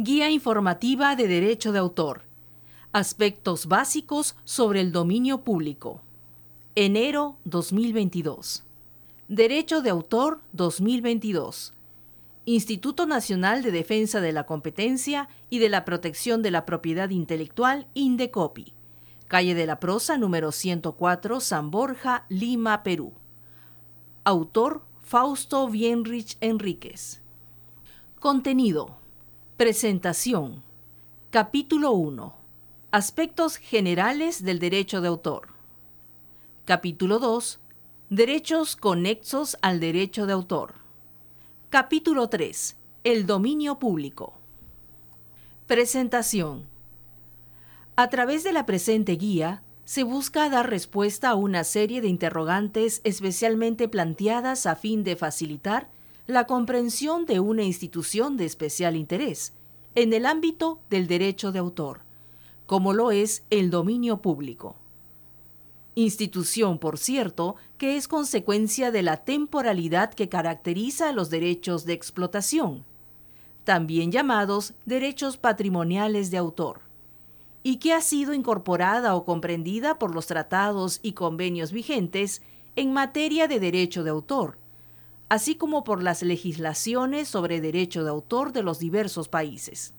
Guía informativa de Derecho de Autor. Aspectos básicos sobre el dominio público. Enero 2022. Derecho de Autor 2022. Instituto Nacional de Defensa de la Competencia y de la Protección de la Propiedad Intelectual, Indecopi. Calle de la Prosa, número 104, San Borja, Lima, Perú. Autor Fausto Bienrich Enríquez. Contenido. Presentación. Capítulo 1. Aspectos generales del derecho de autor. Capítulo 2. Derechos conexos al derecho de autor. Capítulo 3. El dominio público. Presentación. A través de la presente guía, se busca dar respuesta a una serie de interrogantes especialmente planteadas a fin de facilitar la comprensión de una institución de especial interés en el ámbito del derecho de autor, como lo es el dominio público. Institución, por cierto, que es consecuencia de la temporalidad que caracteriza a los derechos de explotación, también llamados derechos patrimoniales de autor, y que ha sido incorporada o comprendida por los tratados y convenios vigentes en materia de derecho de autor, así como por las legislaciones sobre derecho de autor de los diversos países.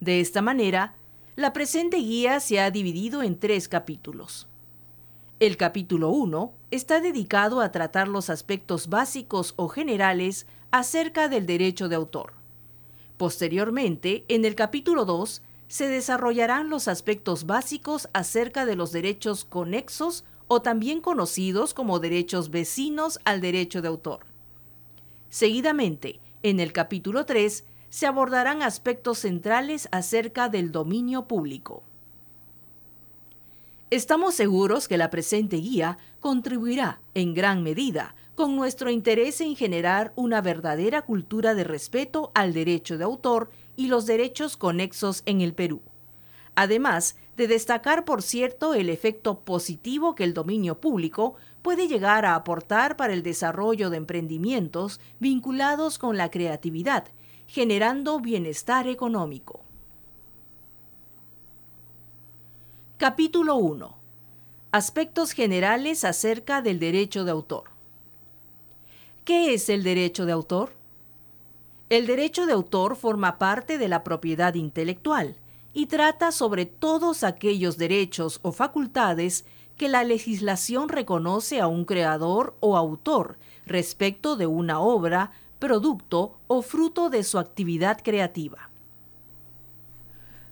De esta manera, la presente guía se ha dividido en tres capítulos. El capítulo 1 está dedicado a tratar los aspectos básicos o generales acerca del derecho de autor. Posteriormente, en el capítulo 2, se desarrollarán los aspectos básicos acerca de los derechos conexos o también conocidos como derechos vecinos al derecho de autor. Seguidamente, en el capítulo 3, se abordarán aspectos centrales acerca del dominio público. Estamos seguros que la presente guía contribuirá en gran medida con nuestro interés en generar una verdadera cultura de respeto al derecho de autor y los derechos conexos en el Perú. Además de destacar, por cierto, el efecto positivo que el dominio público puede llegar a aportar para el desarrollo de emprendimientos vinculados con la creatividad, generando bienestar económico. Capítulo 1. Aspectos generales acerca del derecho de autor. ¿Qué es el derecho de autor? El derecho de autor forma parte de la propiedad intelectual y trata sobre todos aquellos derechos o facultades que la legislación reconoce a un creador o autor respecto de una obra, producto o fruto de su actividad creativa.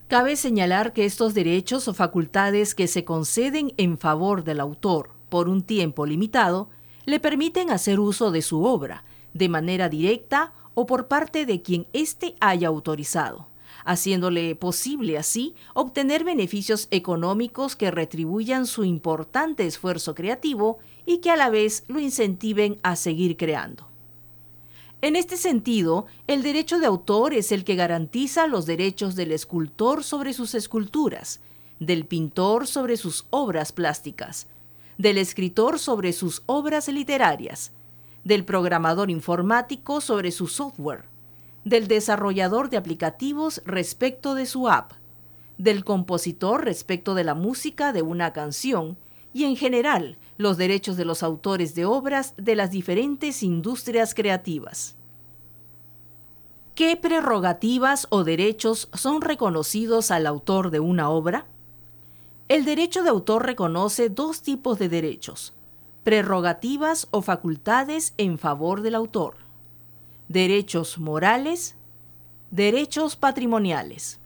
Cabe señalar que estos derechos o facultades que se conceden en favor del autor por un tiempo limitado le permiten hacer uso de su obra de manera directa o por parte de quien éste haya autorizado, haciéndole posible así obtener beneficios económicos que retribuyan su importante esfuerzo creativo y que a la vez lo incentiven a seguir creando. En este sentido, el derecho de autor es el que garantiza los derechos del escultor sobre sus esculturas, del pintor sobre sus obras plásticas, del escritor sobre sus obras literarias, del programador informático sobre su software, del desarrollador de aplicativos respecto de su app, del compositor respecto de la música de una canción y en general los derechos de los autores de obras de las diferentes industrias creativas. ¿Qué prerrogativas o derechos son reconocidos al autor de una obra? El derecho de autor reconoce dos tipos de derechos, prerrogativas o facultades en favor del autor, derechos morales, derechos patrimoniales.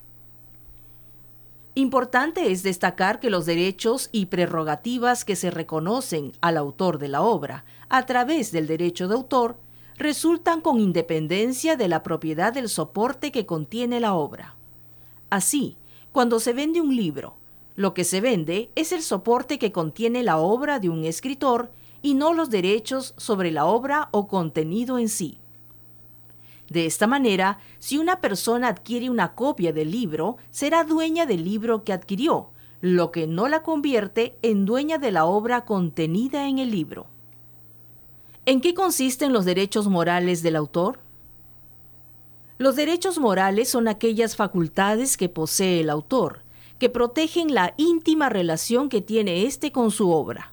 Importante es destacar que los derechos y prerrogativas que se reconocen al autor de la obra a través del derecho de autor resultan con independencia de la propiedad del soporte que contiene la obra. Así, cuando se vende un libro, lo que se vende es el soporte que contiene la obra de un escritor y no los derechos sobre la obra o contenido en sí. De esta manera, si una persona adquiere una copia del libro, será dueña del libro que adquirió, lo que no la convierte en dueña de la obra contenida en el libro. ¿En qué consisten los derechos morales del autor? Los derechos morales son aquellas facultades que posee el autor, que protegen la íntima relación que tiene éste con su obra.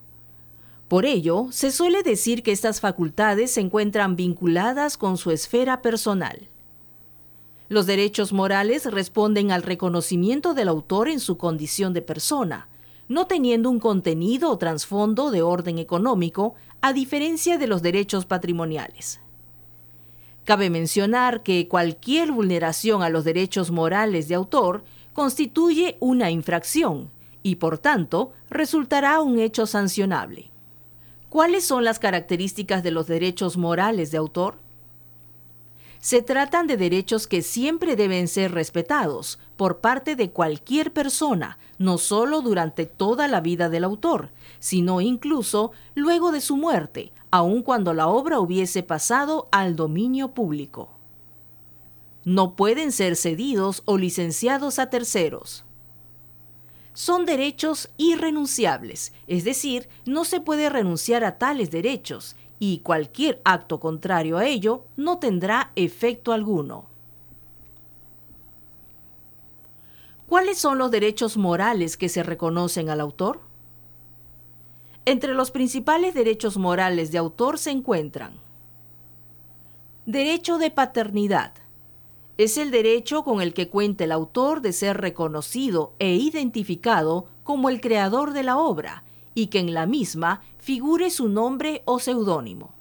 Por ello, se suele decir que estas facultades se encuentran vinculadas con su esfera personal. Los derechos morales responden al reconocimiento del autor en su condición de persona, no teniendo un contenido o trasfondo de orden económico, a diferencia de los derechos patrimoniales. Cabe mencionar que cualquier vulneración a los derechos morales de autor constituye una infracción y por tanto resultará un hecho sancionable. ¿Cuáles son las características de los derechos morales de autor? Se tratan de derechos que siempre deben ser respetados por parte de cualquier persona, no solo durante toda la vida del autor, sino incluso luego de su muerte, aun cuando la obra hubiese pasado al dominio público. No pueden ser cedidos o licenciados a terceros. Son derechos irrenunciables, es decir, no se puede renunciar a tales derechos y cualquier acto contrario a ello no tendrá efecto alguno. ¿Cuáles son los derechos morales que se reconocen al autor? Entre los principales derechos morales de autor se encuentran Derecho de paternidad. Es el derecho con el que cuenta el autor de ser reconocido e identificado como el creador de la obra y que en la misma figure su nombre o seudónimo.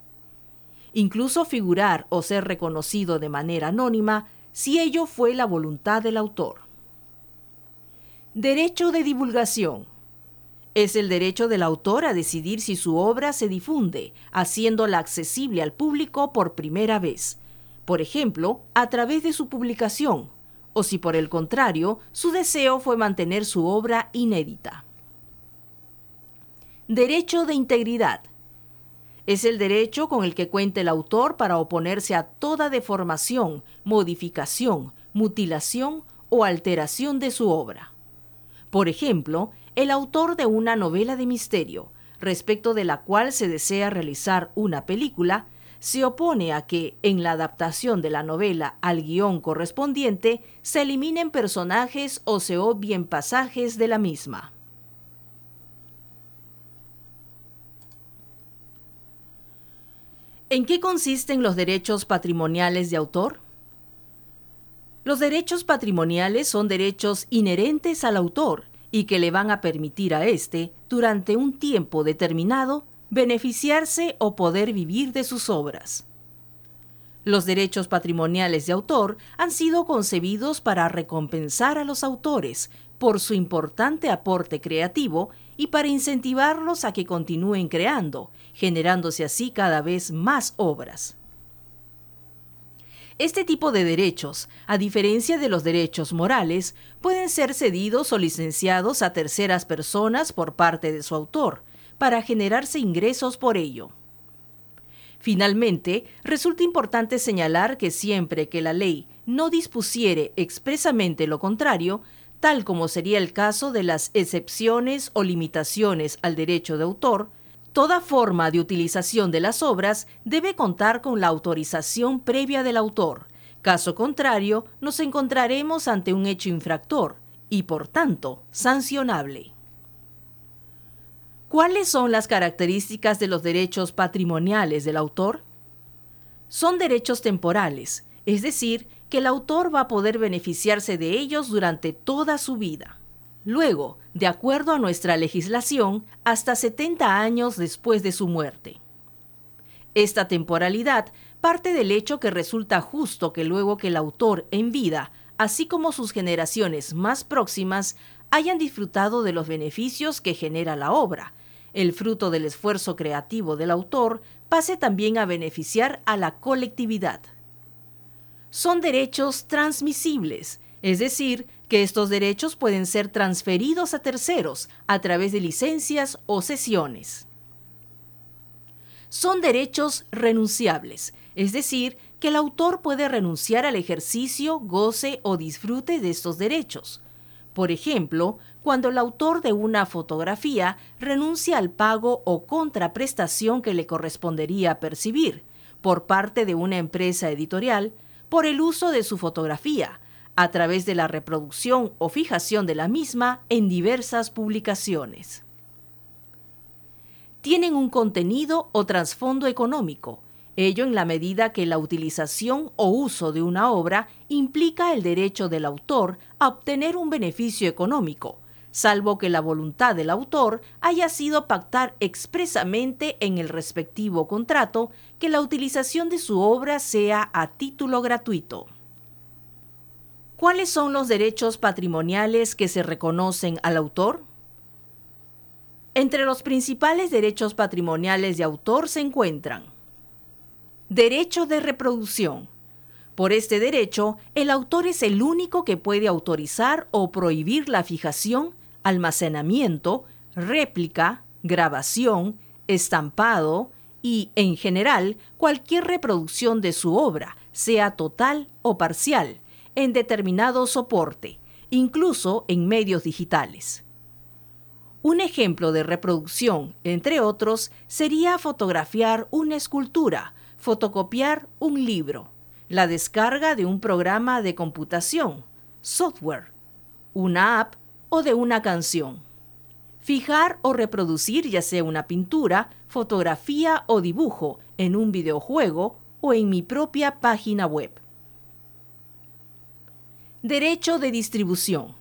Incluso figurar o ser reconocido de manera anónima si ello fue la voluntad del autor. Derecho de divulgación es el derecho del autor a decidir si su obra se difunde, haciéndola accesible al público por primera vez, por ejemplo, a través de su publicación, o si por el contrario, su deseo fue mantener su obra inédita. Derecho de integridad. Es el derecho con el que cuenta el autor para oponerse a toda deformación, modificación, mutilación o alteración de su obra. Por ejemplo, el autor de una novela de misterio, respecto de la cual se desea realizar una película, se opone a que, en la adaptación de la novela al guion correspondiente, se eliminen personajes o se obvien pasajes de la misma. ¿En qué consisten los derechos patrimoniales de autor? Los derechos patrimoniales son derechos inherentes al autor y que le van a permitir a éste, durante un tiempo determinado, beneficiarse o poder vivir de sus obras. Los derechos patrimoniales de autor han sido concebidos para recompensar a los autores por su importante aporte creativo y para incentivarlos a que continúen creando, generándose así cada vez más obras. Este tipo de derechos, a diferencia de los derechos morales, pueden ser cedidos o licenciados a terceras personas por parte de su autor, para generarse ingresos por ello. Finalmente, resulta importante señalar que siempre que la ley no dispusiere expresamente lo contrario, tal como sería el caso de las excepciones o limitaciones al derecho de autor, Toda forma de utilización de las obras debe contar con la autorización previa del autor. Caso contrario, nos encontraremos ante un hecho infractor y, por tanto, sancionable. ¿Cuáles son las características de los derechos patrimoniales del autor? Son derechos temporales, es decir, que el autor va a poder beneficiarse de ellos durante toda su vida. Luego, de acuerdo a nuestra legislación, hasta 70 años después de su muerte. Esta temporalidad parte del hecho que resulta justo que luego que el autor en vida, así como sus generaciones más próximas, hayan disfrutado de los beneficios que genera la obra, el fruto del esfuerzo creativo del autor pase también a beneficiar a la colectividad. Son derechos transmisibles, es decir, que estos derechos pueden ser transferidos a terceros a través de licencias o sesiones. Son derechos renunciables, es decir, que el autor puede renunciar al ejercicio, goce o disfrute de estos derechos. Por ejemplo, cuando el autor de una fotografía renuncia al pago o contraprestación que le correspondería percibir por parte de una empresa editorial, por el uso de su fotografía, a través de la reproducción o fijación de la misma en diversas publicaciones. Tienen un contenido o trasfondo económico, ello en la medida que la utilización o uso de una obra implica el derecho del autor a obtener un beneficio económico, salvo que la voluntad del autor haya sido pactar expresamente en el respectivo contrato que la utilización de su obra sea a título gratuito. ¿Cuáles son los derechos patrimoniales que se reconocen al autor? Entre los principales derechos patrimoniales de autor se encuentran Derecho de reproducción. Por este derecho, el autor es el único que puede autorizar o prohibir la fijación, almacenamiento, réplica, grabación, estampado y, en general, cualquier reproducción de su obra, sea total o parcial, en determinado soporte, incluso en medios digitales. Un ejemplo de reproducción, entre otros, sería fotografiar una escultura, fotocopiar un libro, la descarga de un programa de computación, software, una app o de una canción. Fijar o reproducir ya sea una pintura, fotografía o dibujo en un videojuego o en mi propia página web. Derecho de distribución.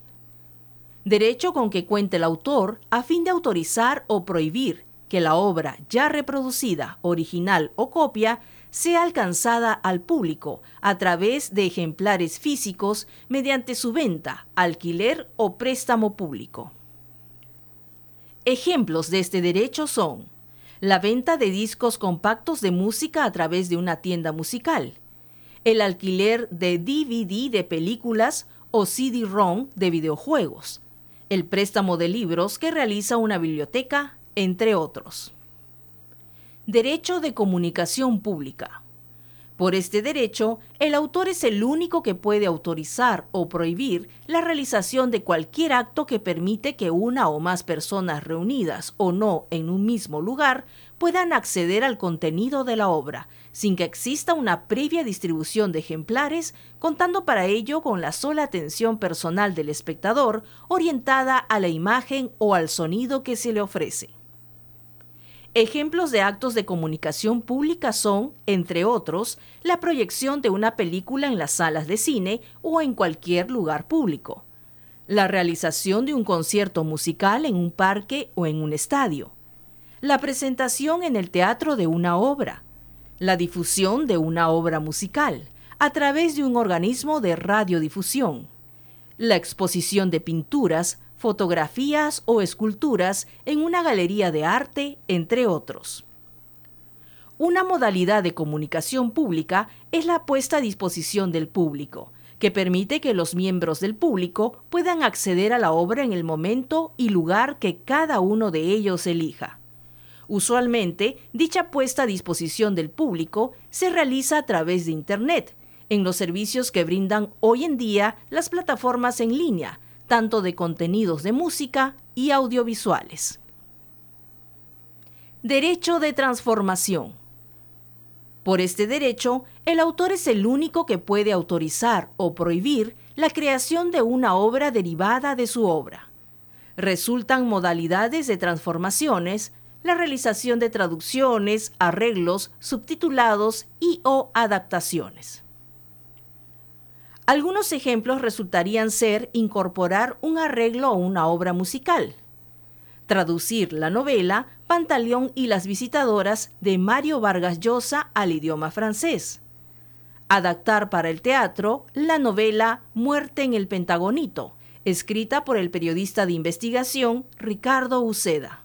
Derecho con que cuente el autor a fin de autorizar o prohibir que la obra ya reproducida, original o copia, sea alcanzada al público a través de ejemplares físicos mediante su venta, alquiler o préstamo público. Ejemplos de este derecho son la venta de discos compactos de música a través de una tienda musical, el alquiler de DVD de películas o CD-ROM de videojuegos, el préstamo de libros que realiza una biblioteca, entre otros. Derecho de comunicación pública. Por este derecho, el autor es el único que puede autorizar o prohibir la realización de cualquier acto que permite que una o más personas reunidas o no en un mismo lugar puedan acceder al contenido de la obra, sin que exista una previa distribución de ejemplares, contando para ello con la sola atención personal del espectador orientada a la imagen o al sonido que se le ofrece. Ejemplos de actos de comunicación pública son, entre otros, la proyección de una película en las salas de cine o en cualquier lugar público, la realización de un concierto musical en un parque o en un estadio, la presentación en el teatro de una obra, la difusión de una obra musical a través de un organismo de radiodifusión, la exposición de pinturas, fotografías o esculturas en una galería de arte, entre otros. Una modalidad de comunicación pública es la puesta a disposición del público, que permite que los miembros del público puedan acceder a la obra en el momento y lugar que cada uno de ellos elija. Usualmente, dicha puesta a disposición del público se realiza a través de Internet, en los servicios que brindan hoy en día las plataformas en línea, tanto de contenidos de música y audiovisuales. Derecho de transformación. Por este derecho, el autor es el único que puede autorizar o prohibir la creación de una obra derivada de su obra. Resultan modalidades de transformaciones, la realización de traducciones, arreglos, subtitulados y o adaptaciones. Algunos ejemplos resultarían ser incorporar un arreglo a una obra musical, traducir la novela Pantaleón y las visitadoras de Mario Vargas Llosa al idioma francés, adaptar para el teatro la novela Muerte en el Pentagonito, escrita por el periodista de investigación Ricardo Uceda.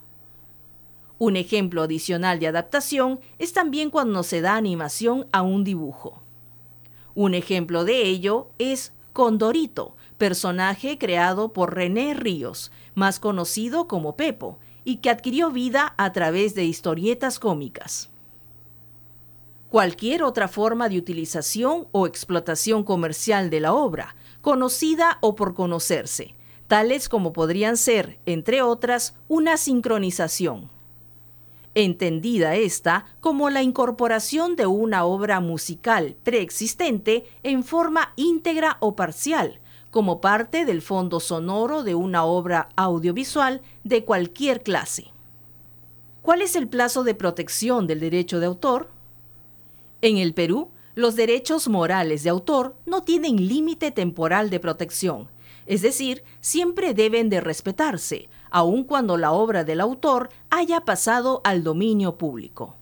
Un ejemplo adicional de adaptación es también cuando se da animación a un dibujo. Un ejemplo de ello es Condorito, personaje creado por René Ríos, más conocido como Pepo, y que adquirió vida a través de historietas cómicas. Cualquier otra forma de utilización o explotación comercial de la obra, conocida o por conocerse, tales como podrían ser, entre otras, una sincronización. Entendida esta como la incorporación de una obra musical preexistente en forma íntegra o parcial, como parte del fondo sonoro de una obra audiovisual de cualquier clase. ¿Cuál es el plazo de protección del derecho de autor? En el Perú, los derechos morales de autor no tienen límite temporal de protección, es decir, siempre deben de respetarse, aun cuando la obra del autor haya pasado al dominio público.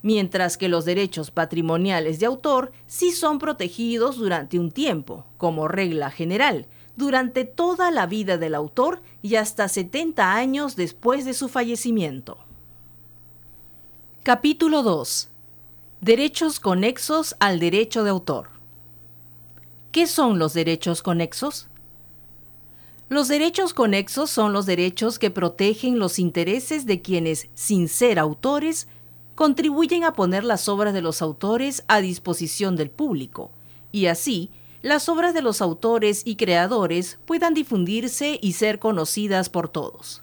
Mientras que los derechos patrimoniales de autor sí son protegidos durante un tiempo, como regla general, durante toda la vida del autor y hasta 70 años después de su fallecimiento. Capítulo 2. Derechos conexos al derecho de autor. ¿Qué son los derechos conexos? Los derechos conexos son los derechos que protegen los intereses de quienes, sin ser autores, contribuyen a poner las obras de los autores a disposición del público, y así las obras de los autores y creadores puedan difundirse y ser conocidas por todos.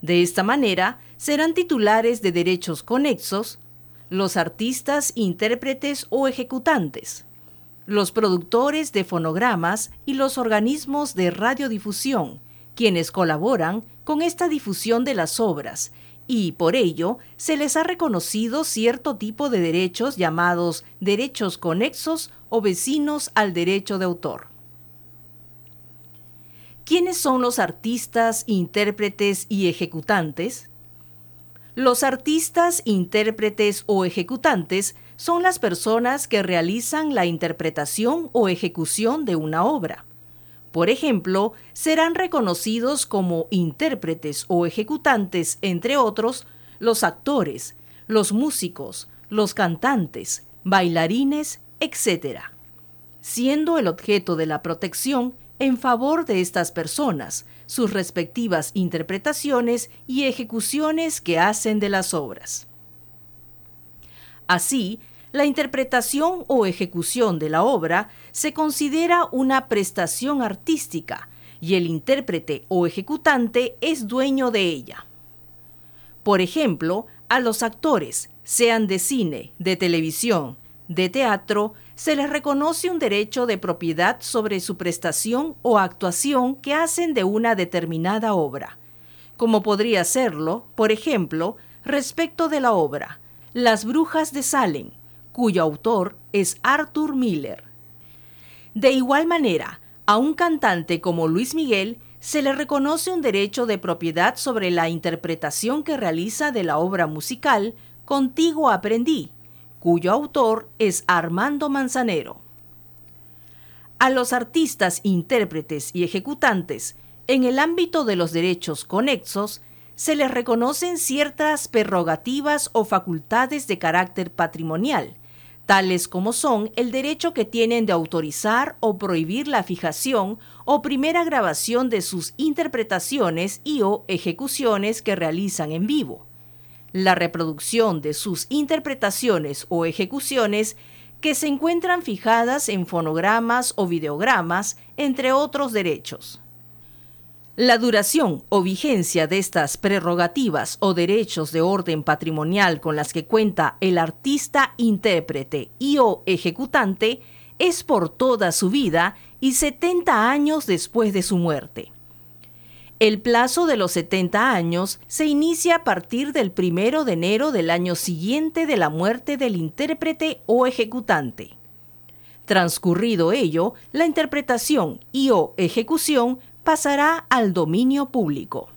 De esta manera, serán titulares de derechos conexos los artistas, intérpretes o ejecutantes, los productores de fonogramas y los organismos de radiodifusión, quienes colaboran con esta difusión de las obras, y por ello se les ha reconocido cierto tipo de derechos llamados derechos conexos o vecinos al derecho de autor. ¿Quiénes son los artistas, intérpretes y ejecutantes? Los artistas, intérpretes o ejecutantes son las personas que realizan la interpretación o ejecución de una obra. Por ejemplo, serán reconocidos como intérpretes o ejecutantes, entre otros, los actores, los músicos, los cantantes, bailarines, etc., siendo el objeto de la protección en favor de estas personas, sus respectivas interpretaciones y ejecuciones que hacen de las obras. Así, la interpretación o ejecución de la obra se considera una prestación artística y el intérprete o ejecutante es dueño de ella. Por ejemplo, a los actores, sean de cine, de televisión, de teatro, se les reconoce un derecho de propiedad sobre su prestación o actuación que hacen de una determinada obra, como podría serlo, por ejemplo, respecto de la obra Las Brujas de Salem, cuyo autor es Arthur Miller. De igual manera, a un cantante como Luis Miguel se le reconoce un derecho de propiedad sobre la interpretación que realiza de la obra musical Contigo aprendí, cuyo autor es Armando Manzanero. A los artistas, intérpretes y ejecutantes, en el ámbito de los derechos conexos, se les reconocen ciertas prerrogativas o facultades de carácter patrimonial, tales como son el derecho que tienen de autorizar o prohibir la fijación o primera grabación de sus interpretaciones y o ejecuciones que realizan en vivo, la reproducción de sus interpretaciones o ejecuciones que se encuentran fijadas en fonogramas o videogramas, entre otros derechos. La duración o vigencia de estas prerrogativas o derechos de orden patrimonial con las que cuenta el artista, intérprete y o ejecutante es por toda su vida y 70 años después de su muerte. El plazo de los 70 años se inicia a partir del 1 de enero del año siguiente de la muerte del intérprete o ejecutante. Transcurrido ello, la interpretación y o ejecución pasará al dominio público.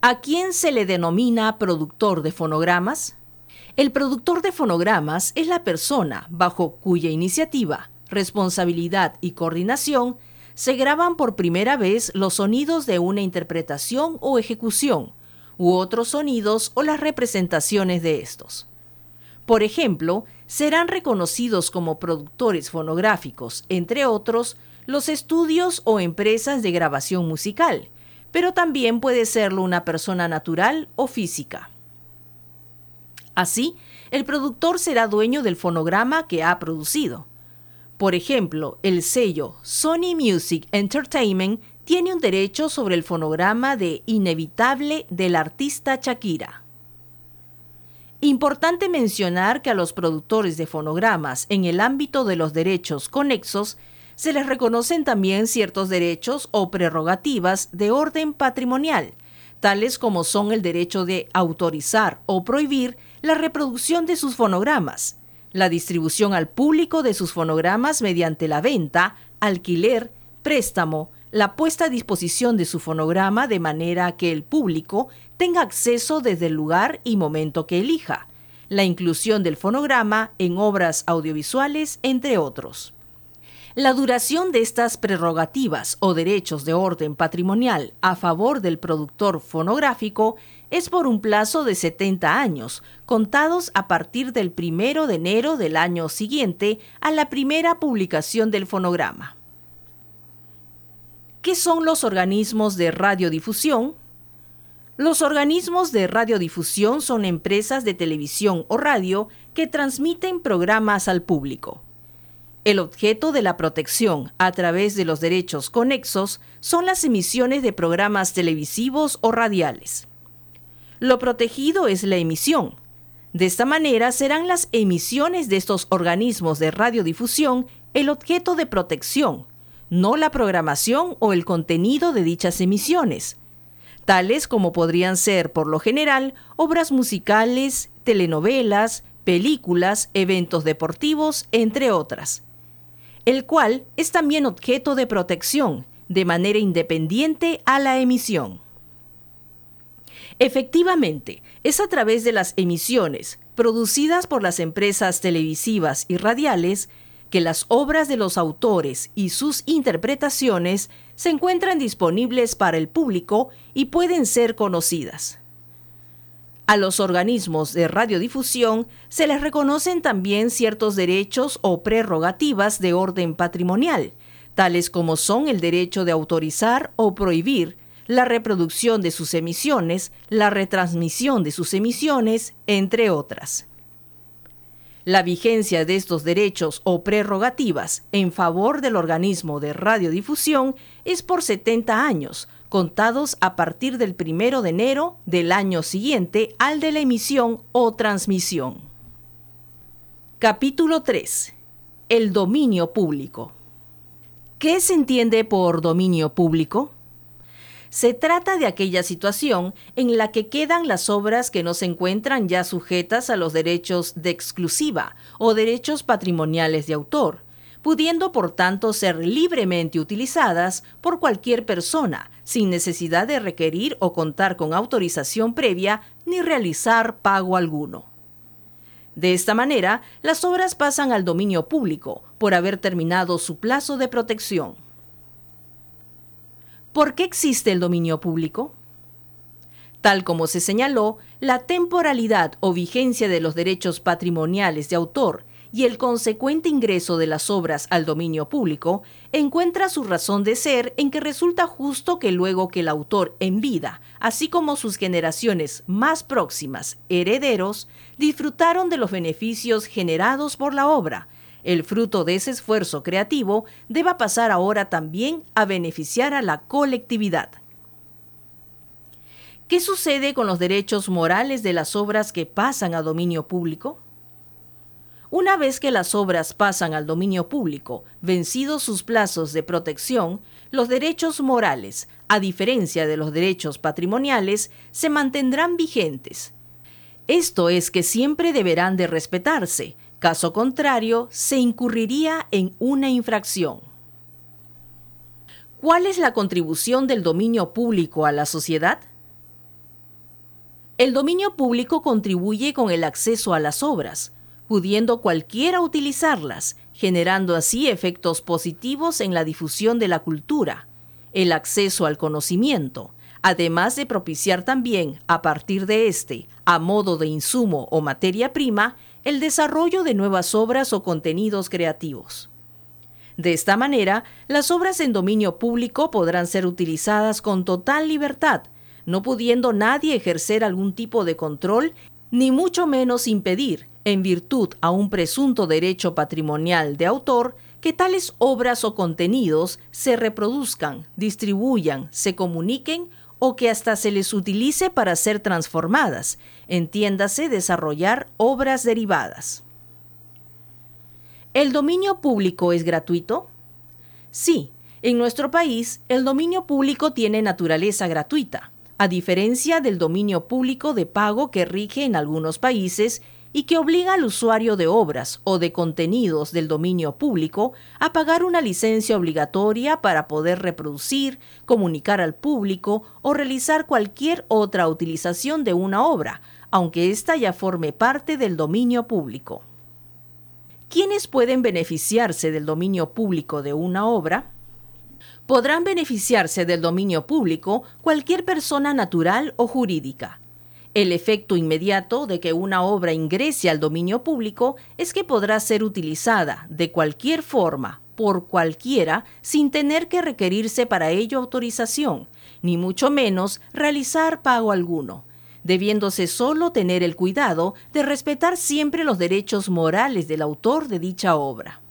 ¿A quién se le denomina productor de fonogramas? El productor de fonogramas es la persona bajo cuya iniciativa, responsabilidad y coordinación se graban por primera vez los sonidos de una interpretación o ejecución, u otros sonidos o las representaciones de estos. Por ejemplo, serán reconocidos como productores fonográficos, entre otros, los estudios o empresas de grabación musical, pero también puede serlo una persona natural o física. Así, el productor será dueño del fonograma que ha producido. Por ejemplo, el sello Sony Music Entertainment tiene un derecho sobre el fonograma de Inevitable del artista Shakira. Importante mencionar que a los productores de fonogramas en el ámbito de los derechos conexos se les reconocen también ciertos derechos o prerrogativas de orden patrimonial, tales como son el derecho de autorizar o prohibir la reproducción de sus fonogramas, la distribución al público de sus fonogramas mediante la venta, alquiler, préstamo, la puesta a disposición de su fonograma de manera que el público tenga acceso desde el lugar y momento que elija, la inclusión del fonograma en obras audiovisuales, entre otros. La duración de estas prerrogativas o derechos de orden patrimonial a favor del productor fonográfico es por un plazo de 70 años, contados a partir del 1 de enero del año siguiente a la primera publicación del fonograma. ¿Qué son los organismos de radiodifusión? Los organismos de radiodifusión son empresas de televisión o radio que transmiten programas al público. El objeto de la protección a través de los derechos conexos son las emisiones de programas televisivos o radiales. Lo protegido es la emisión. De esta manera serán las emisiones de estos organismos de radiodifusión el objeto de protección, no la programación o el contenido de dichas emisiones, tales como podrían ser, por lo general, obras musicales, telenovelas, películas, eventos deportivos, entre otras el cual es también objeto de protección de manera independiente a la emisión. Efectivamente, es a través de las emisiones producidas por las empresas televisivas y radiales que las obras de los autores y sus interpretaciones se encuentran disponibles para el público y pueden ser conocidas. A los organismos de radiodifusión se les reconocen también ciertos derechos o prerrogativas de orden patrimonial, tales como son el derecho de autorizar o prohibir la reproducción de sus emisiones, la retransmisión de sus emisiones, entre otras. La vigencia de estos derechos o prerrogativas en favor del organismo de radiodifusión es por 70 años, contados a partir del primero de enero del año siguiente al de la emisión o transmisión. Capítulo 3. El dominio público. ¿Qué se entiende por dominio público? Se trata de aquella situación en la que quedan las obras que no se encuentran ya sujetas a los derechos de exclusiva o derechos patrimoniales de autor, pudiendo por tanto ser libremente utilizadas por cualquier persona, sin necesidad de requerir o contar con autorización previa ni realizar pago alguno. De esta manera, las obras pasan al dominio público por haber terminado su plazo de protección. ¿Por qué existe el dominio público? Tal como se señaló, la temporalidad o vigencia de los derechos patrimoniales de autor y el consecuente ingreso de las obras al dominio público encuentra su razón de ser en que resulta justo que luego que el autor en vida, así como sus generaciones más próximas, herederos, disfrutaron de los beneficios generados por la obra, el fruto de ese esfuerzo creativo deba pasar ahora también a beneficiar a la colectividad. ¿Qué sucede con los derechos morales de las obras que pasan a dominio público? Una vez que las obras pasan al dominio público, vencidos sus plazos de protección, los derechos morales, a diferencia de los derechos patrimoniales, se mantendrán vigentes. Esto es que siempre deberán de respetarse, caso contrario, se incurriría en una infracción. ¿Cuál es la contribución del dominio público a la sociedad? El dominio público contribuye con el acceso a las obras, pudiendo cualquiera utilizarlas, generando así efectos positivos en la difusión de la cultura, el acceso al conocimiento, además de propiciar también, a partir de este, a modo de insumo o materia prima, el desarrollo de nuevas obras o contenidos creativos. De esta manera, las obras en dominio público podrán ser utilizadas con total libertad, no pudiendo nadie ejercer algún tipo de control, ni mucho menos impedir en virtud a un presunto derecho patrimonial de autor que tales obras o contenidos se reproduzcan, distribuyan, se comuniquen o que hasta se les utilice para ser transformadas, entiéndase desarrollar obras derivadas. ¿El dominio público es gratuito? Sí, en nuestro país el dominio público tiene naturaleza gratuita, a diferencia del dominio público de pago que rige en algunos países y que obliga al usuario de obras o de contenidos del dominio público a pagar una licencia obligatoria para poder reproducir, comunicar al público o realizar cualquier otra utilización de una obra, aunque ésta ya forme parte del dominio público. ¿Quiénes pueden beneficiarse del dominio público de una obra? Podrán beneficiarse del dominio público cualquier persona natural o jurídica, el efecto inmediato de que una obra ingrese al dominio público es que podrá ser utilizada de cualquier forma por cualquiera sin tener que requerirse para ello autorización, ni mucho menos realizar pago alguno, debiéndose solo tener el cuidado de respetar siempre los derechos morales del autor de dicha obra.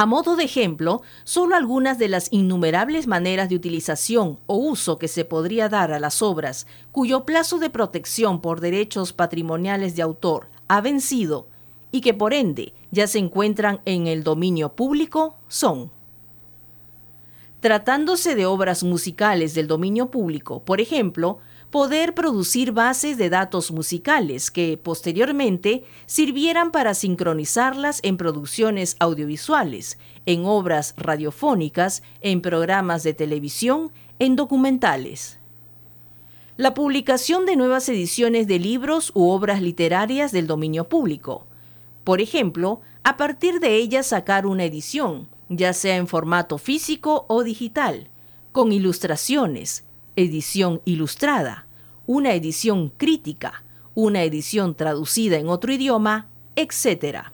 A modo de ejemplo, solo algunas de las innumerables maneras de utilización o uso que se podría dar a las obras cuyo plazo de protección por derechos patrimoniales de autor ha vencido y que por ende ya se encuentran en el dominio público son Tratándose de obras musicales del dominio público, por ejemplo, poder producir bases de datos musicales que posteriormente sirvieran para sincronizarlas en producciones audiovisuales, en obras radiofónicas, en programas de televisión, en documentales. La publicación de nuevas ediciones de libros u obras literarias del dominio público. Por ejemplo, a partir de ellas sacar una edición, ya sea en formato físico o digital, con ilustraciones, edición ilustrada, una edición crítica, una edición traducida en otro idioma, etc.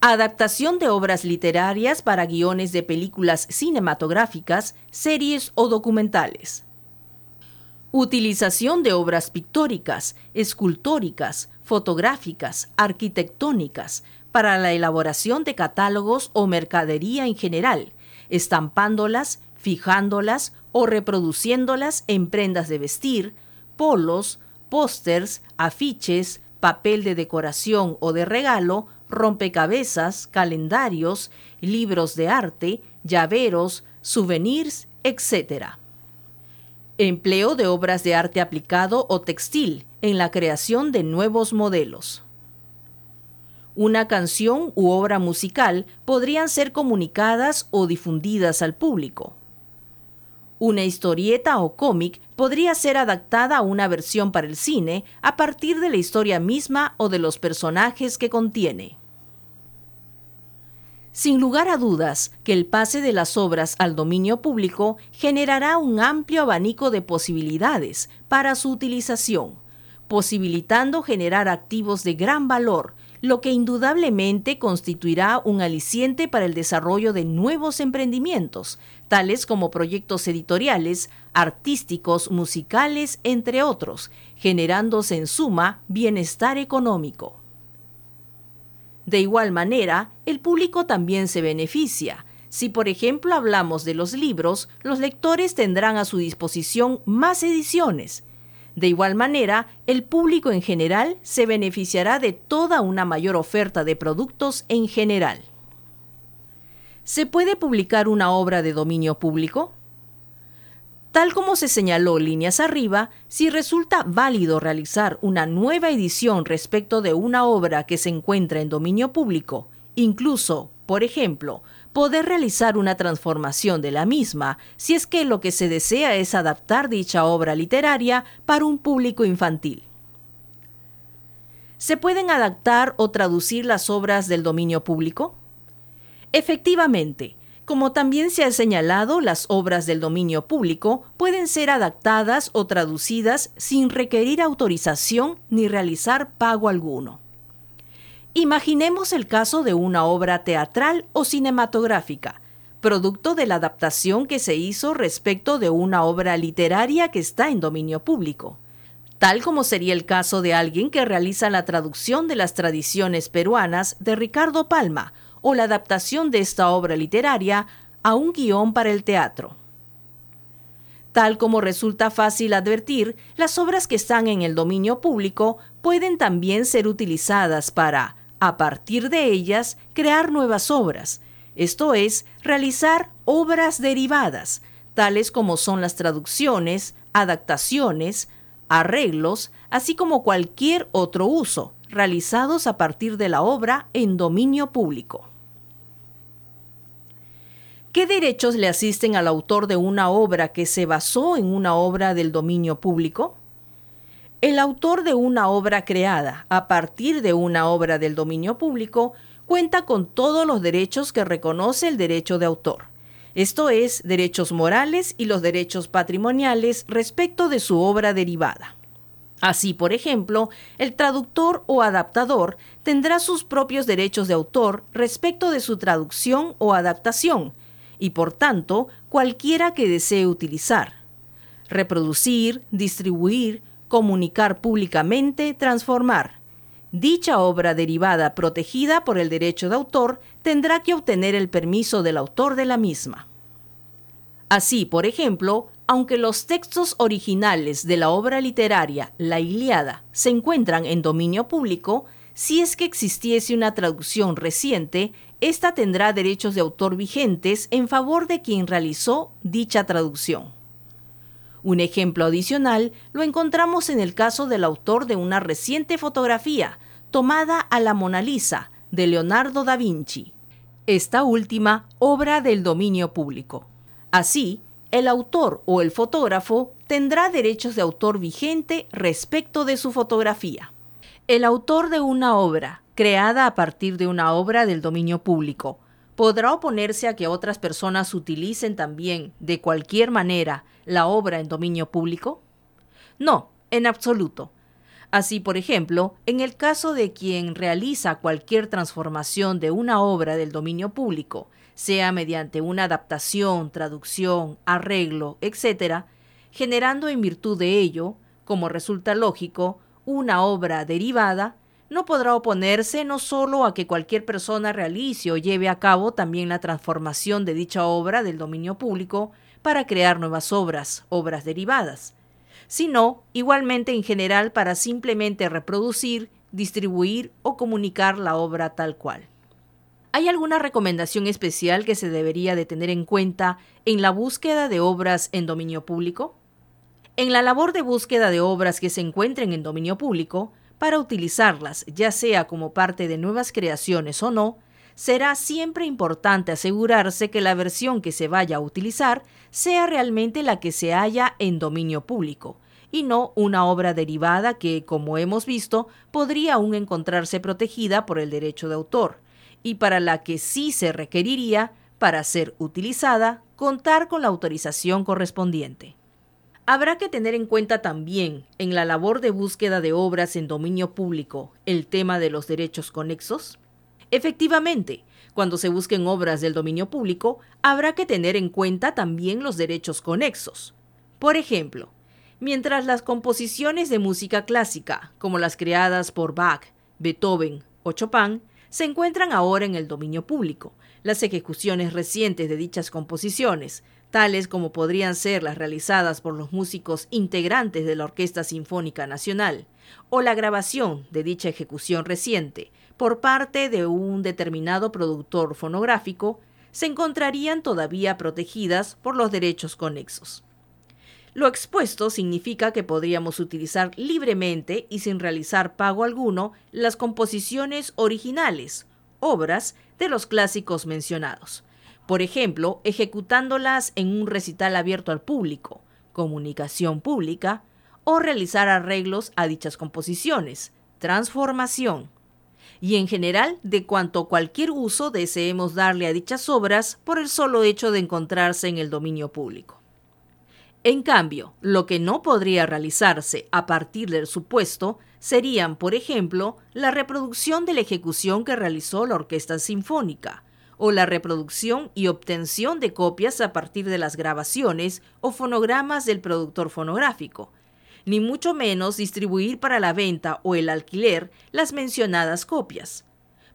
Adaptación de obras literarias para guiones de películas cinematográficas, series o documentales. Utilización de obras pictóricas, escultóricas, fotográficas, arquitectónicas, para la elaboración de catálogos o mercadería en general, estampándolas, fijándolas o reproduciéndolas en prendas de vestir, polos, pósters, afiches, papel de decoración o de regalo, rompecabezas, calendarios, libros de arte, llaveros, souvenirs, etc. Empleo de obras de arte aplicado o textil en la creación de nuevos modelos. Una canción u obra musical podrían ser comunicadas o difundidas al público. Una historieta o cómic podría ser adaptada a una versión para el cine a partir de la historia misma o de los personajes que contiene. Sin lugar a dudas que el pase de las obras al dominio público generará un amplio abanico de posibilidades para su utilización, posibilitando generar activos de gran valor lo que indudablemente constituirá un aliciente para el desarrollo de nuevos emprendimientos, tales como proyectos editoriales, artísticos, musicales, entre otros, generándose en suma bienestar económico. De igual manera, el público también se beneficia. Si por ejemplo hablamos de los libros, los lectores tendrán a su disposición más ediciones, de igual manera, el público en general se beneficiará de toda una mayor oferta de productos en general. ¿Se puede publicar una obra de dominio público? Tal como se señaló líneas arriba, si resulta válido realizar una nueva edición respecto de una obra que se encuentra en dominio público, incluso, por ejemplo, poder realizar una transformación de la misma si es que lo que se desea es adaptar dicha obra literaria para un público infantil. ¿Se pueden adaptar o traducir las obras del dominio público? Efectivamente, como también se ha señalado, las obras del dominio público pueden ser adaptadas o traducidas sin requerir autorización ni realizar pago alguno. Imaginemos el caso de una obra teatral o cinematográfica, producto de la adaptación que se hizo respecto de una obra literaria que está en dominio público, tal como sería el caso de alguien que realiza la traducción de las tradiciones peruanas de Ricardo Palma o la adaptación de esta obra literaria a un guion para el teatro. Tal como resulta fácil advertir, las obras que están en el dominio público pueden también ser utilizadas para, a partir de ellas, crear nuevas obras, esto es, realizar obras derivadas, tales como son las traducciones, adaptaciones, arreglos, así como cualquier otro uso, realizados a partir de la obra en dominio público. ¿Qué derechos le asisten al autor de una obra que se basó en una obra del dominio público? El autor de una obra creada a partir de una obra del dominio público cuenta con todos los derechos que reconoce el derecho de autor, esto es, derechos morales y los derechos patrimoniales respecto de su obra derivada. Así, por ejemplo, el traductor o adaptador tendrá sus propios derechos de autor respecto de su traducción o adaptación, y por tanto cualquiera que desee utilizar. Reproducir, distribuir, comunicar públicamente, transformar. Dicha obra derivada protegida por el derecho de autor tendrá que obtener el permiso del autor de la misma. Así, por ejemplo, aunque los textos originales de la obra literaria La Iliada se encuentran en dominio público, si es que existiese una traducción reciente, ésta tendrá derechos de autor vigentes en favor de quien realizó dicha traducción. Un ejemplo adicional lo encontramos en el caso del autor de una reciente fotografía tomada a la Mona Lisa de Leonardo da Vinci, esta última obra del dominio público. Así, el autor o el fotógrafo tendrá derechos de autor vigente respecto de su fotografía. El autor de una obra creada a partir de una obra del dominio público, ¿podrá oponerse a que otras personas utilicen también, de cualquier manera, la obra en dominio público? No, en absoluto. Así, por ejemplo, en el caso de quien realiza cualquier transformación de una obra del dominio público, sea mediante una adaptación, traducción, arreglo, etc., generando en virtud de ello, como resulta lógico, una obra derivada, no podrá oponerse no solo a que cualquier persona realice o lleve a cabo también la transformación de dicha obra del dominio público para crear nuevas obras, obras derivadas, sino igualmente en general para simplemente reproducir, distribuir o comunicar la obra tal cual. ¿Hay alguna recomendación especial que se debería de tener en cuenta en la búsqueda de obras en dominio público? En la labor de búsqueda de obras que se encuentren en dominio público, para utilizarlas, ya sea como parte de nuevas creaciones o no, será siempre importante asegurarse que la versión que se vaya a utilizar sea realmente la que se halla en dominio público, y no una obra derivada que, como hemos visto, podría aún encontrarse protegida por el derecho de autor, y para la que sí se requeriría, para ser utilizada, contar con la autorización correspondiente. Habrá que tener en cuenta también, en la labor de búsqueda de obras en dominio público, el tema de los derechos conexos. Efectivamente, cuando se busquen obras del dominio público, habrá que tener en cuenta también los derechos conexos. Por ejemplo, mientras las composiciones de música clásica, como las creadas por Bach, Beethoven o Chopin, se encuentran ahora en el dominio público, las ejecuciones recientes de dichas composiciones, tales como podrían ser las realizadas por los músicos integrantes de la Orquesta Sinfónica Nacional, o la grabación de dicha ejecución reciente por parte de un determinado productor fonográfico, se encontrarían todavía protegidas por los derechos conexos. Lo expuesto significa que podríamos utilizar libremente y sin realizar pago alguno las composiciones originales, obras de los clásicos mencionados, por ejemplo, ejecutándolas en un recital abierto al público, comunicación pública, o realizar arreglos a dichas composiciones, transformación, y en general de cuanto cualquier uso deseemos darle a dichas obras por el solo hecho de encontrarse en el dominio público. En cambio, lo que no podría realizarse a partir del supuesto serían, por ejemplo, la reproducción de la ejecución que realizó la Orquesta Sinfónica, o la reproducción y obtención de copias a partir de las grabaciones o fonogramas del productor fonográfico, ni mucho menos distribuir para la venta o el alquiler las mencionadas copias.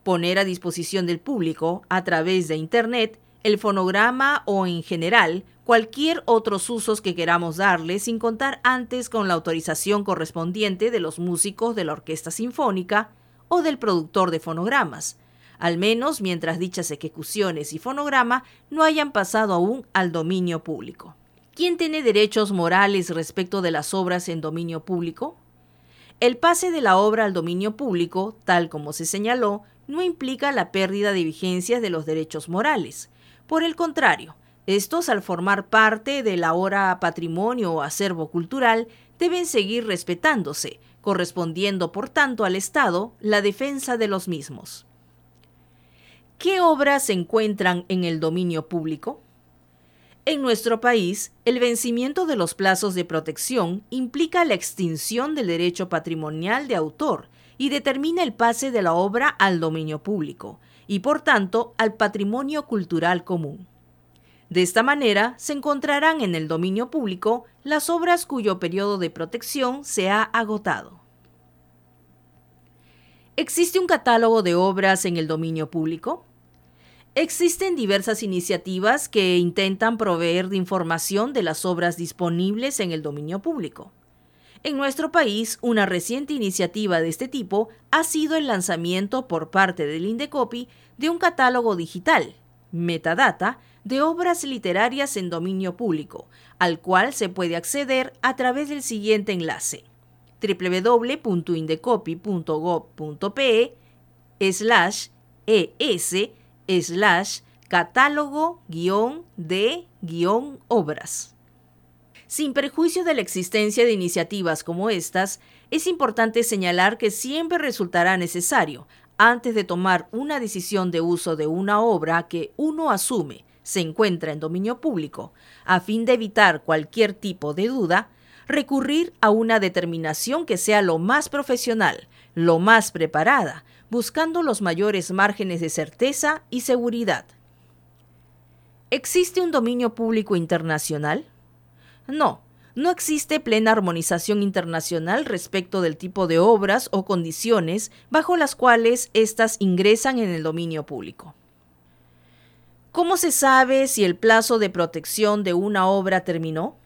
poner a disposición del público, a través de Internet, el fonograma o en general cualquier otros usos que queramos darle sin contar antes con la autorización correspondiente de los músicos de la orquesta sinfónica o del productor de fonogramas, al menos mientras dichas ejecuciones y fonograma no hayan pasado aún al dominio público. ¿Quién tiene derechos morales respecto de las obras en dominio público? El pase de la obra al dominio público, tal como se señaló, no implica la pérdida de vigencia de los derechos morales. Por el contrario, estos, al formar parte del ahora patrimonio o acervo cultural, deben seguir respetándose, correspondiendo por tanto al Estado la defensa de los mismos. ¿Qué obras se encuentran en el dominio público? En nuestro país, el vencimiento de los plazos de protección implica la extinción del derecho patrimonial de autor y determina el pase de la obra al dominio público y por tanto al patrimonio cultural común. De esta manera, se encontrarán en el dominio público las obras cuyo periodo de protección se ha agotado. ¿Existe un catálogo de obras en el dominio público? Existen diversas iniciativas que intentan proveer de información de las obras disponibles en el dominio público. En nuestro país, una reciente iniciativa de este tipo ha sido el lanzamiento por parte del Indecopi de un catálogo digital, Metadata, de obras literarias en dominio público, al cual se puede acceder a través del siguiente enlace www.indecopi.gov.pe slash es slash catálogo de obras. Sin perjuicio de la existencia de iniciativas como estas, es importante señalar que siempre resultará necesario, antes de tomar una decisión de uso de una obra que uno asume se encuentra en dominio público, a fin de evitar cualquier tipo de duda, recurrir a una determinación que sea lo más profesional, lo más preparada, buscando los mayores márgenes de certeza y seguridad. ¿Existe un dominio público internacional? No, no existe plena armonización internacional respecto del tipo de obras o condiciones bajo las cuales éstas ingresan en el dominio público. ¿Cómo se sabe si el plazo de protección de una obra terminó?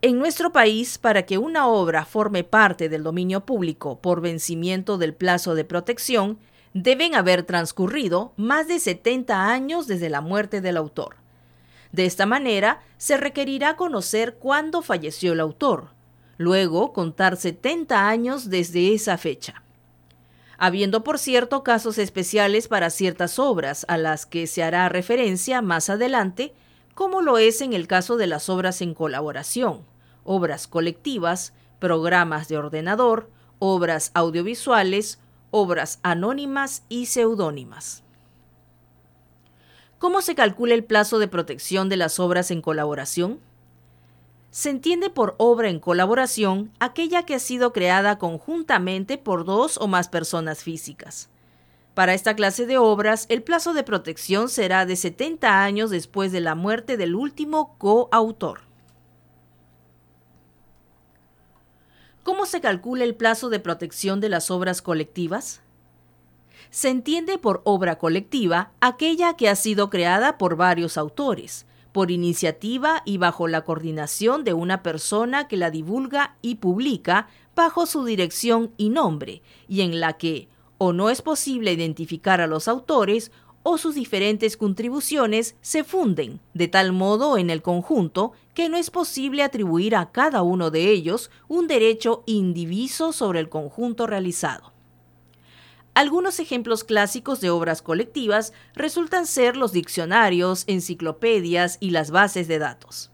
En nuestro país, para que una obra forme parte del dominio público por vencimiento del plazo de protección, deben haber transcurrido más de 70 años desde la muerte del autor. De esta manera, se requerirá conocer cuándo falleció el autor, luego contar 70 años desde esa fecha habiendo por cierto casos especiales para ciertas obras a las que se hará referencia más adelante, como lo es en el caso de las obras en colaboración, obras colectivas, programas de ordenador, obras audiovisuales, obras anónimas y seudónimas. ¿Cómo se calcula el plazo de protección de las obras en colaboración? Se entiende por obra en colaboración aquella que ha sido creada conjuntamente por dos o más personas físicas. Para esta clase de obras, el plazo de protección será de 70 años después de la muerte del último coautor. ¿Cómo se calcula el plazo de protección de las obras colectivas? Se entiende por obra colectiva aquella que ha sido creada por varios autores, por iniciativa y bajo la coordinación de una persona que la divulga y publica bajo su dirección y nombre, y en la que o no es posible identificar a los autores o sus diferentes contribuciones se funden de tal modo en el conjunto que no es posible atribuir a cada uno de ellos un derecho indiviso sobre el conjunto realizado. Algunos ejemplos clásicos de obras colectivas resultan ser los diccionarios, enciclopedias y las bases de datos.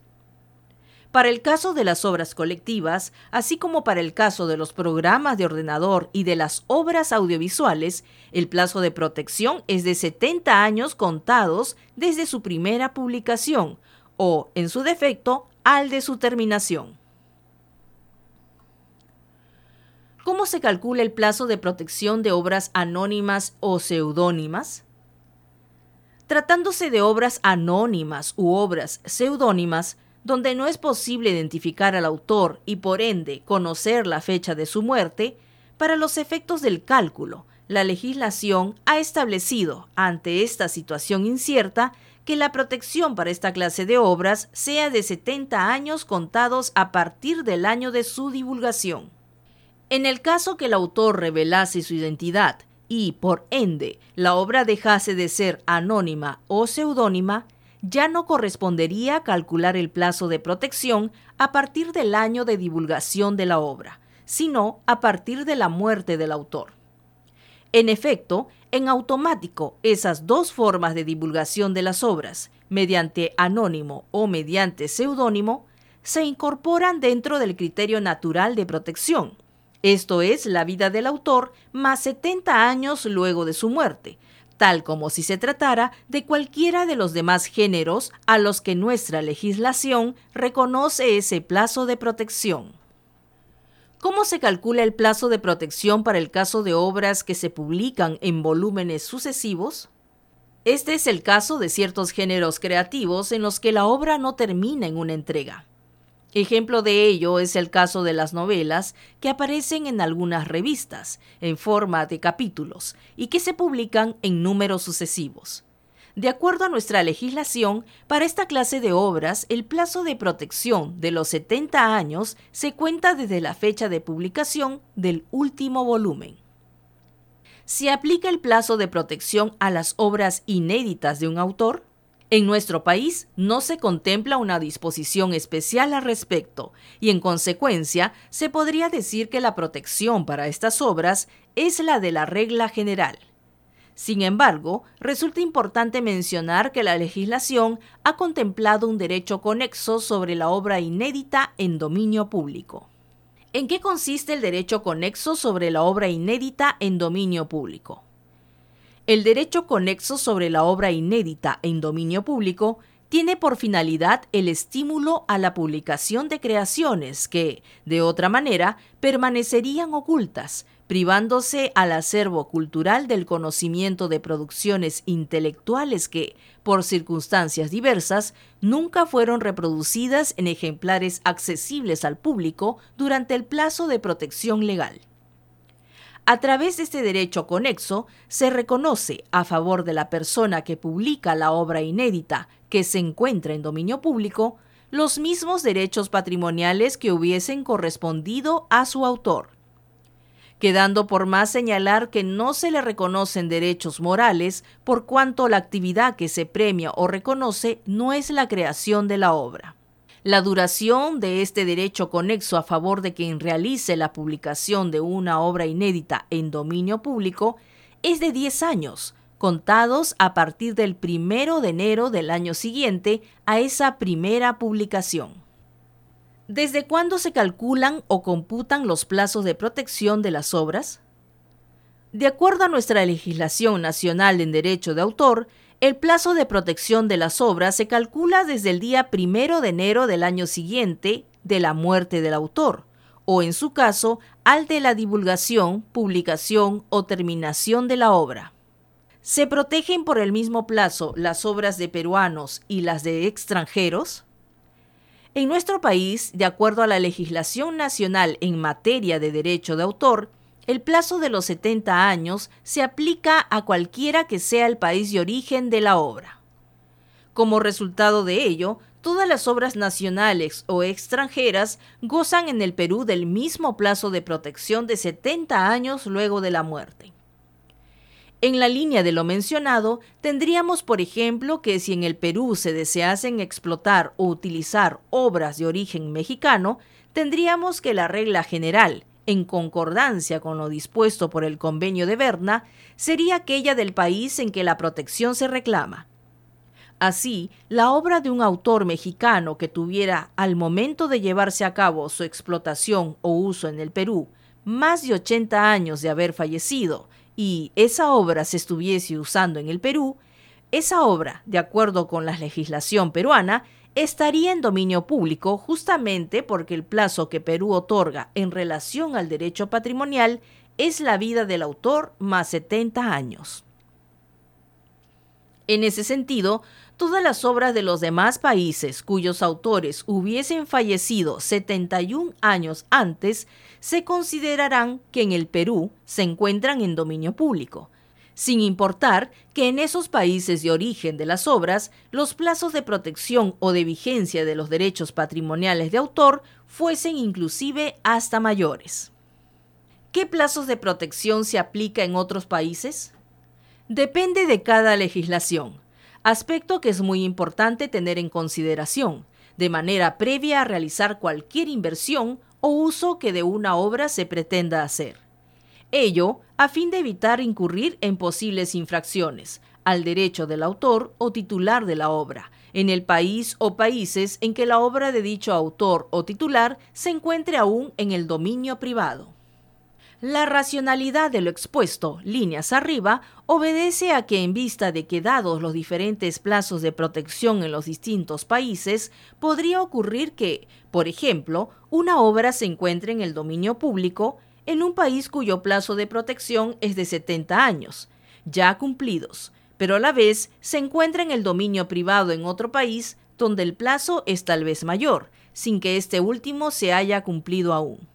Para el caso de las obras colectivas, así como para el caso de los programas de ordenador y de las obras audiovisuales, el plazo de protección es de 70 años contados desde su primera publicación o, en su defecto, al de su terminación. ¿Cómo se calcula el plazo de protección de obras anónimas o seudónimas? Tratándose de obras anónimas u obras seudónimas, donde no es posible identificar al autor y por ende conocer la fecha de su muerte, para los efectos del cálculo, la legislación ha establecido, ante esta situación incierta, que la protección para esta clase de obras sea de 70 años contados a partir del año de su divulgación. En el caso que el autor revelase su identidad y, por ende, la obra dejase de ser anónima o seudónima, ya no correspondería calcular el plazo de protección a partir del año de divulgación de la obra, sino a partir de la muerte del autor. En efecto, en automático, esas dos formas de divulgación de las obras, mediante anónimo o mediante seudónimo, se incorporan dentro del criterio natural de protección, esto es la vida del autor más 70 años luego de su muerte, tal como si se tratara de cualquiera de los demás géneros a los que nuestra legislación reconoce ese plazo de protección. ¿Cómo se calcula el plazo de protección para el caso de obras que se publican en volúmenes sucesivos? Este es el caso de ciertos géneros creativos en los que la obra no termina en una entrega. Ejemplo de ello es el caso de las novelas que aparecen en algunas revistas en forma de capítulos y que se publican en números sucesivos. De acuerdo a nuestra legislación, para esta clase de obras, el plazo de protección de los 70 años se cuenta desde la fecha de publicación del último volumen. ¿Se aplica el plazo de protección a las obras inéditas de un autor? En nuestro país no se contempla una disposición especial al respecto y en consecuencia se podría decir que la protección para estas obras es la de la regla general. Sin embargo, resulta importante mencionar que la legislación ha contemplado un derecho conexo sobre la obra inédita en dominio público. ¿En qué consiste el derecho conexo sobre la obra inédita en dominio público? El derecho conexo sobre la obra inédita en dominio público tiene por finalidad el estímulo a la publicación de creaciones que, de otra manera, permanecerían ocultas, privándose al acervo cultural del conocimiento de producciones intelectuales que, por circunstancias diversas, nunca fueron reproducidas en ejemplares accesibles al público durante el plazo de protección legal. A través de este derecho conexo se reconoce a favor de la persona que publica la obra inédita que se encuentra en dominio público los mismos derechos patrimoniales que hubiesen correspondido a su autor, quedando por más señalar que no se le reconocen derechos morales por cuanto la actividad que se premia o reconoce no es la creación de la obra. La duración de este derecho conexo a favor de quien realice la publicación de una obra inédita en dominio público es de 10 años, contados a partir del primero de enero del año siguiente a esa primera publicación. ¿Desde cuándo se calculan o computan los plazos de protección de las obras? De acuerdo a nuestra legislación nacional en derecho de autor, el plazo de protección de las obras se calcula desde el día primero de enero del año siguiente de la muerte del autor, o en su caso, al de la divulgación, publicación o terminación de la obra. ¿Se protegen por el mismo plazo las obras de peruanos y las de extranjeros? En nuestro país, de acuerdo a la legislación nacional en materia de derecho de autor, el plazo de los 70 años se aplica a cualquiera que sea el país de origen de la obra. Como resultado de ello, todas las obras nacionales o extranjeras gozan en el Perú del mismo plazo de protección de 70 años luego de la muerte. En la línea de lo mencionado, tendríamos, por ejemplo, que si en el Perú se deseasen explotar o utilizar obras de origen mexicano, tendríamos que la regla general, en concordancia con lo dispuesto por el convenio de Berna, sería aquella del país en que la protección se reclama. Así, la obra de un autor mexicano que tuviera al momento de llevarse a cabo su explotación o uso en el Perú más de 80 años de haber fallecido y esa obra se estuviese usando en el Perú, esa obra, de acuerdo con la legislación peruana, estaría en dominio público justamente porque el plazo que Perú otorga en relación al derecho patrimonial es la vida del autor más 70 años. En ese sentido, todas las obras de los demás países cuyos autores hubiesen fallecido 71 años antes se considerarán que en el Perú se encuentran en dominio público, sin importar que en esos países de origen de las obras los plazos de protección o de vigencia de los derechos patrimoniales de autor fuesen inclusive hasta mayores. ¿Qué plazos de protección se aplica en otros países? Depende de cada legislación, aspecto que es muy importante tener en consideración, de manera previa a realizar cualquier inversión o uso que de una obra se pretenda hacer. Ello a fin de evitar incurrir en posibles infracciones al derecho del autor o titular de la obra, en el país o países en que la obra de dicho autor o titular se encuentre aún en el dominio privado. La racionalidad de lo expuesto, líneas arriba, obedece a que en vista de que dados los diferentes plazos de protección en los distintos países, podría ocurrir que, por ejemplo, una obra se encuentre en el dominio público en un país cuyo plazo de protección es de 70 años, ya cumplidos, pero a la vez se encuentra en el dominio privado en otro país donde el plazo es tal vez mayor, sin que este último se haya cumplido aún.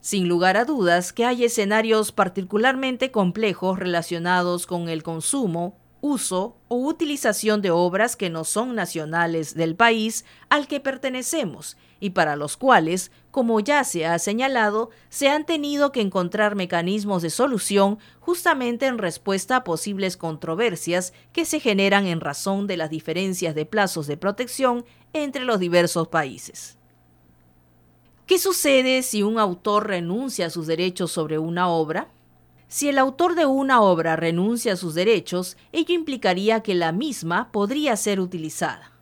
Sin lugar a dudas que hay escenarios particularmente complejos relacionados con el consumo, uso o utilización de obras que no son nacionales del país al que pertenecemos y para los cuales, como ya se ha señalado, se han tenido que encontrar mecanismos de solución justamente en respuesta a posibles controversias que se generan en razón de las diferencias de plazos de protección entre los diversos países. ¿Qué sucede si un autor renuncia a sus derechos sobre una obra? Si el autor de una obra renuncia a sus derechos, ello implicaría que la misma podría ser utilizada.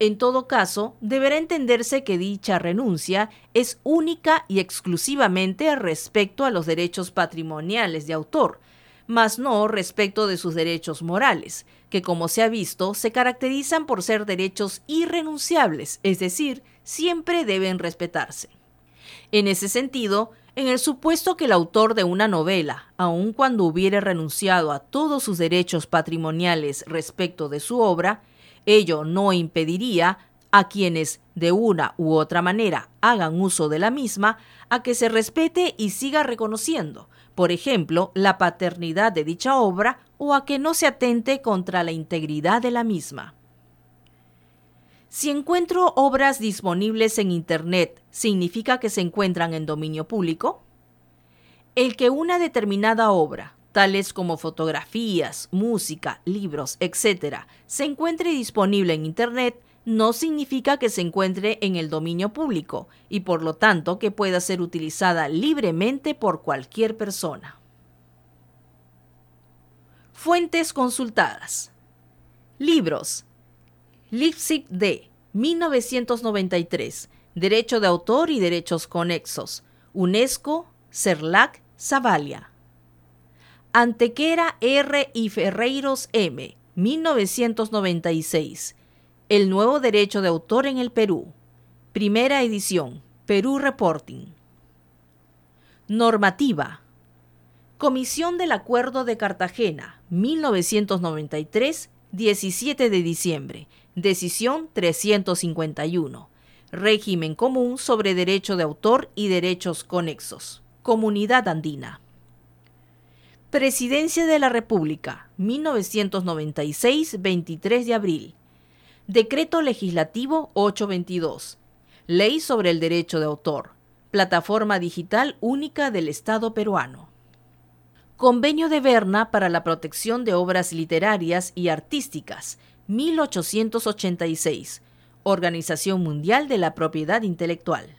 En todo caso, deberá entenderse que dicha renuncia es única y exclusivamente respecto a los derechos patrimoniales de autor, mas no respecto de sus derechos morales, que como se ha visto se caracterizan por ser derechos irrenunciables, es decir, siempre deben respetarse. En ese sentido, en el supuesto que el autor de una novela, aun cuando hubiere renunciado a todos sus derechos patrimoniales respecto de su obra, ello no impediría a quienes de una u otra manera hagan uso de la misma a que se respete y siga reconociendo, por ejemplo, la paternidad de dicha obra o a que no se atente contra la integridad de la misma. Si encuentro obras disponibles en Internet, ¿significa que se encuentran en dominio público? El que una determinada obra, tales como fotografías, música, libros, etc., se encuentre disponible en Internet, no significa que se encuentre en el dominio público y por lo tanto que pueda ser utilizada libremente por cualquier persona. Fuentes consultadas. Libros. Leipzig D. 1993. Derecho de autor y derechos conexos. UNESCO, CERLAC, Zavalia. Antequera R. y Ferreiros M. 1996. El nuevo derecho de autor en el Perú. Primera edición. Perú Reporting. Normativa. Comisión del Acuerdo de Cartagena, 1993, 17 de diciembre. Decisión 351. Régimen común sobre derecho de autor y derechos conexos. Comunidad Andina. Presidencia de la República, 1996, 23 de abril. Decreto Legislativo 822. Ley sobre el Derecho de Autor. Plataforma Digital Única del Estado peruano. Convenio de Berna para la protección de obras literarias y artísticas, 1886. Organización Mundial de la Propiedad Intelectual.